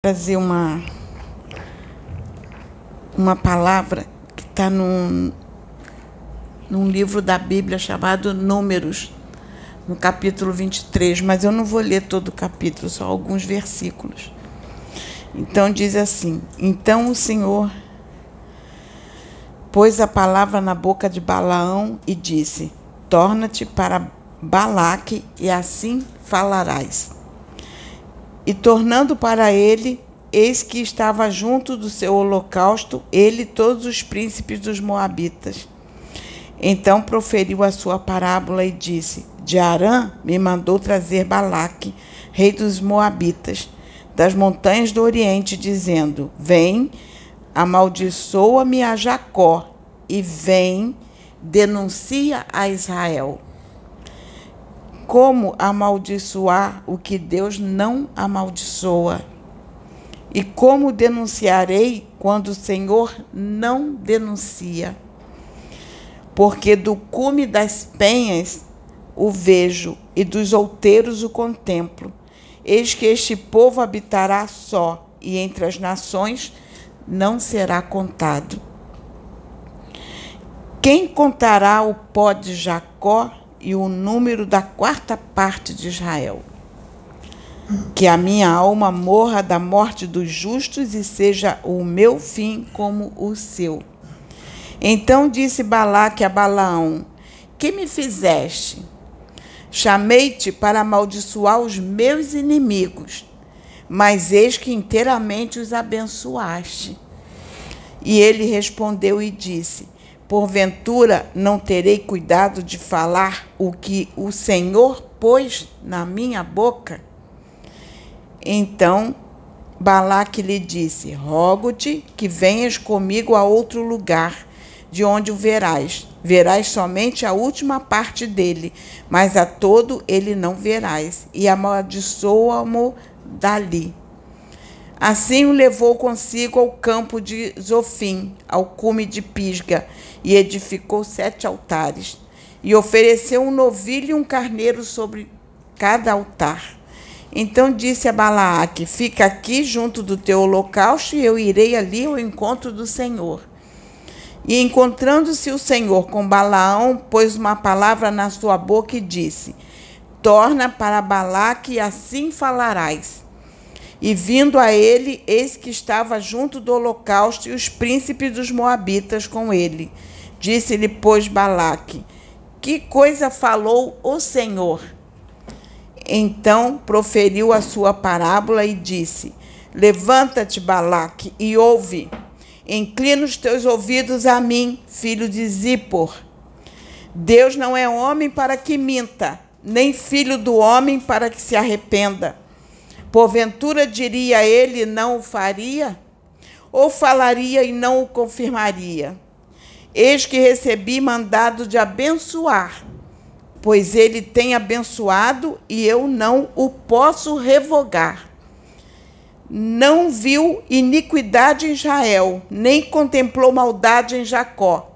trazer uma uma palavra que está num, num livro da Bíblia chamado Números, no capítulo 23, mas eu não vou ler todo o capítulo, só alguns versículos. Então diz assim: Então o Senhor pôs a palavra na boca de Balaão e disse: Torna-te para Balaque e assim falarás. E tornando para ele, eis que estava junto do seu holocausto, ele e todos os príncipes dos Moabitas. Então proferiu a sua parábola e disse: De Arã me mandou trazer Balaque, rei dos Moabitas, das montanhas do Oriente, dizendo: Vem, amaldiçoa-me a Jacó, e vem, denuncia a Israel como amaldiçoar o que Deus não amaldiçoa? E como denunciarei quando o Senhor não denuncia? Porque do cume das penhas o vejo e dos outeiros o contemplo. Eis que este povo habitará só, e entre as nações não será contado. Quem contará o pó de Jacó e o número da quarta parte de Israel. Que a minha alma morra da morte dos justos e seja o meu fim como o seu. Então disse Balaque a Balaão: Que me fizeste? Chamei-te para amaldiçoar os meus inimigos, mas eis que inteiramente os abençoaste. E ele respondeu e disse: Porventura não terei cuidado de falar o que o Senhor pôs na minha boca? Então Balaque lhe disse: Rogo-te que venhas comigo a outro lugar, de onde o verás. Verás somente a última parte dele, mas a todo ele não verás. E amaldiçoa-mo dali. Assim o levou consigo ao campo de Zofim, ao cume de Pisga, e edificou sete altares. E ofereceu um novilho e um carneiro sobre cada altar. Então disse a Balaaque: Fica aqui junto do teu holocausto, e eu irei ali ao encontro do Senhor. E encontrando-se o Senhor com Balaão, pôs uma palavra na sua boca e disse: Torna para Balaque, e assim falarás. E vindo a ele, eis que estava junto do holocausto e os príncipes dos Moabitas com ele. Disse-lhe, pois, Balaque: Que coisa falou o Senhor? Então proferiu a sua parábola e disse: Levanta-te, Balaque, e ouve. Inclina os teus ouvidos a mim, filho de Zippor. Deus não é homem para que minta, nem filho do homem para que se arrependa. Porventura diria ele, não o faria? Ou falaria e não o confirmaria? Eis que recebi mandado de abençoar, pois ele tem abençoado e eu não o posso revogar. Não viu iniquidade em Israel, nem contemplou maldade em Jacó.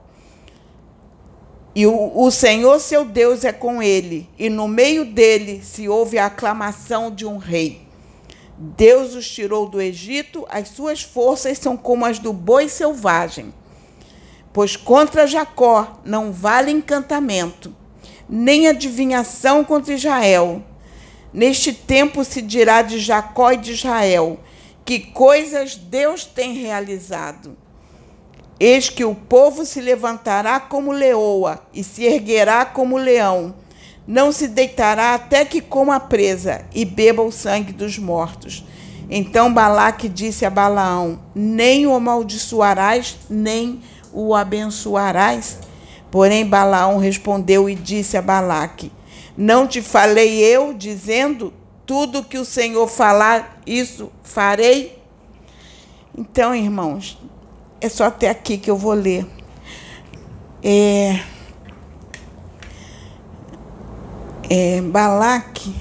E o, o, Senhor seu Deus é com ele, e no meio dele se ouve a aclamação de um rei. Deus os tirou do Egito, as suas forças são como as do boi selvagem. Pois contra Jacó não vale encantamento, nem adivinhação contra Israel. Neste tempo se dirá de Jacó e de Israel: que coisas Deus tem realizado. Eis que o povo se levantará como leoa e se erguerá como leão não se deitará até que coma a presa e beba o sangue dos mortos. Então Balaque disse a Balaão: Nem o amaldiçoarás, nem o abençoarás. Porém Balaão respondeu e disse a Balaque: Não te falei eu, dizendo: Tudo que o Senhor falar, isso farei? Então, irmãos, é só até aqui que eu vou ler. É, é, Balaque,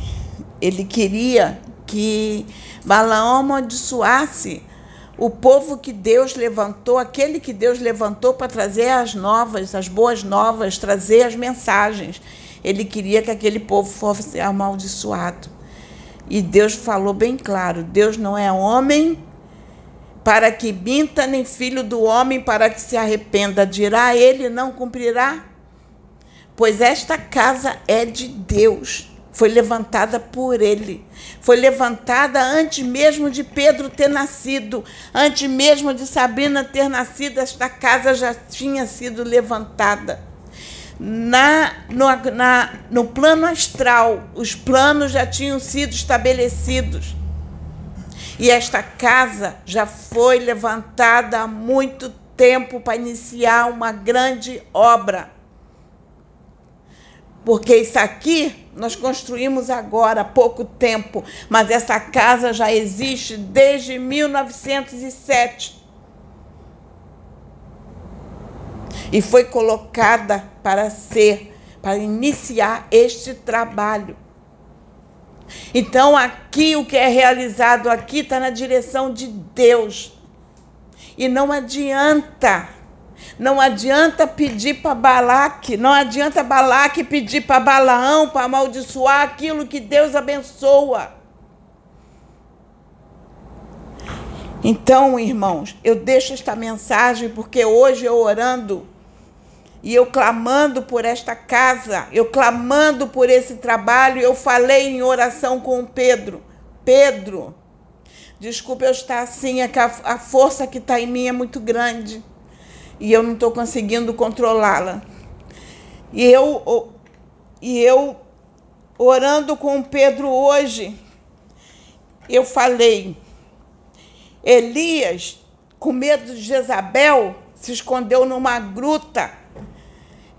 ele queria que Balaão amaldiçoasse o povo que Deus levantou, aquele que Deus levantou para trazer as novas, as boas novas, trazer as mensagens. Ele queria que aquele povo fosse amaldiçoado. E Deus falou bem claro: Deus não é homem para que minta, nem filho do homem para que se arrependa. Dirá ele, não cumprirá? Pois esta casa é de Deus, foi levantada por ele. Foi levantada antes mesmo de Pedro ter nascido, antes mesmo de Sabrina ter nascido, esta casa já tinha sido levantada. Na, no, na, no plano astral, os planos já tinham sido estabelecidos. E esta casa já foi levantada há muito tempo para iniciar uma grande obra. Porque isso aqui nós construímos agora há pouco tempo, mas essa casa já existe desde 1907. E foi colocada para ser, para iniciar este trabalho. Então, aqui, o que é realizado aqui está na direção de Deus. E não adianta, não adianta pedir para Balaque, não adianta Balaque pedir para Balaão para amaldiçoar aquilo que Deus abençoa. Então, irmãos, eu deixo esta mensagem porque hoje eu orando e eu clamando por esta casa, eu clamando por esse trabalho, eu falei em oração com Pedro. Pedro, desculpa eu estar assim, é que a, a força que está em mim é muito grande e eu não estou conseguindo controlá-la. E eu, e eu, orando com Pedro hoje, eu falei, Elias, com medo de Jezabel, se escondeu numa gruta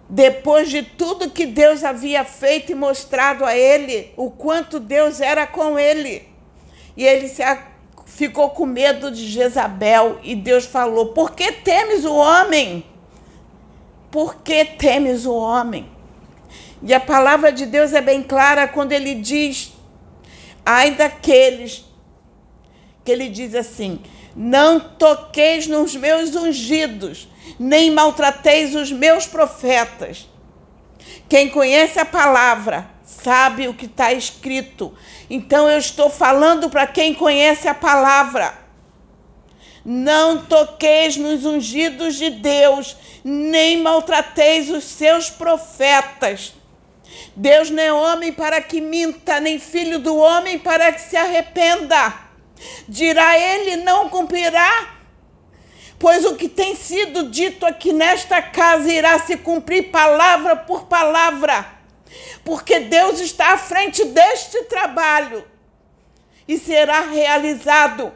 depois de tudo que Deus havia feito e mostrado a ele, o quanto Deus era com ele. E ele se ficou com medo de Jezabel e Deus falou: Por que temes o homem? Por que temes o homem? E a palavra de Deus é bem clara quando ele diz: Ai daqueles que ele diz assim: Não toqueis nos meus ungidos, nem maltrateis os meus profetas. Quem conhece a palavra sabe o que está escrito. Então eu estou falando para quem conhece a palavra. Não toqueis nos ungidos de Deus, nem maltrateis os seus profetas. Deus não é homem para que minta, nem filho do homem para que se arrependa. Dirá ele, não cumprirá? pois o que tem sido dito aqui nesta casa irá se cumprir palavra por palavra, porque Deus está à frente deste trabalho e será realizado.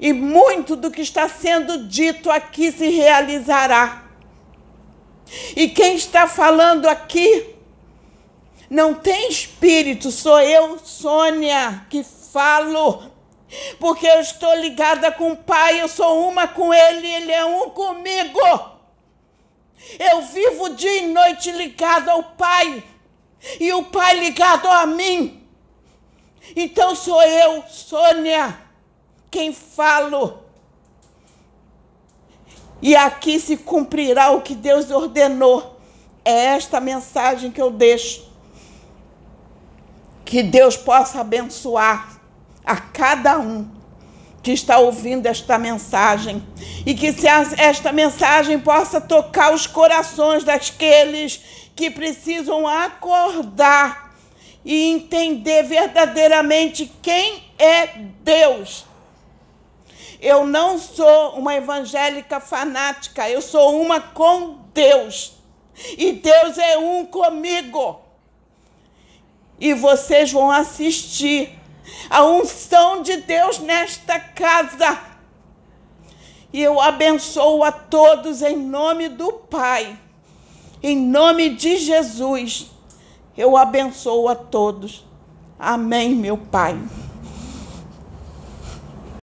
E muito do que está sendo dito aqui se realizará. E quem está falando aqui não tem espírito, sou eu, Sônia, que falo porque eu estou ligada com o Pai, eu sou uma com Ele, Ele é um comigo. Dia e noite ligado ao Pai, e o Pai ligado a mim. Então sou eu, Sônia, quem falo. E aqui se cumprirá o que Deus ordenou. É esta mensagem que eu deixo. Que Deus possa abençoar a cada um que está ouvindo esta mensagem e que esta mensagem possa tocar os corações daqueles que precisam acordar e entender verdadeiramente quem é Deus. Eu não sou uma evangélica fanática, eu sou uma com Deus. E Deus é um comigo. E vocês vão assistir a unção de Deus nesta casa. E eu abençoo a todos em nome do Pai, em nome de Jesus. Eu abençoo a todos. Amém, meu Pai.